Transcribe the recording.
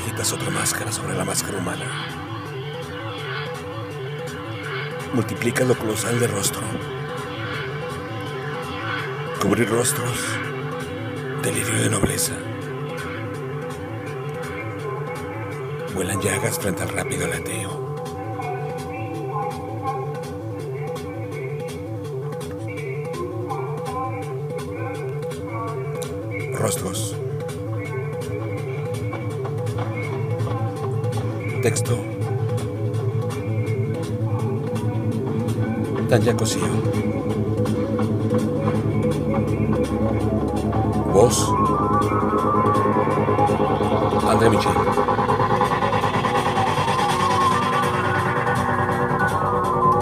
quitas otra máscara sobre la máscara humana. Multiplicas lo colosal de rostro. Cubrir rostros. Delirio de nobleza. Vuelan llagas frente al rápido lateo. Rostros. Texto. Tanya Cosío. Voz. André Michel.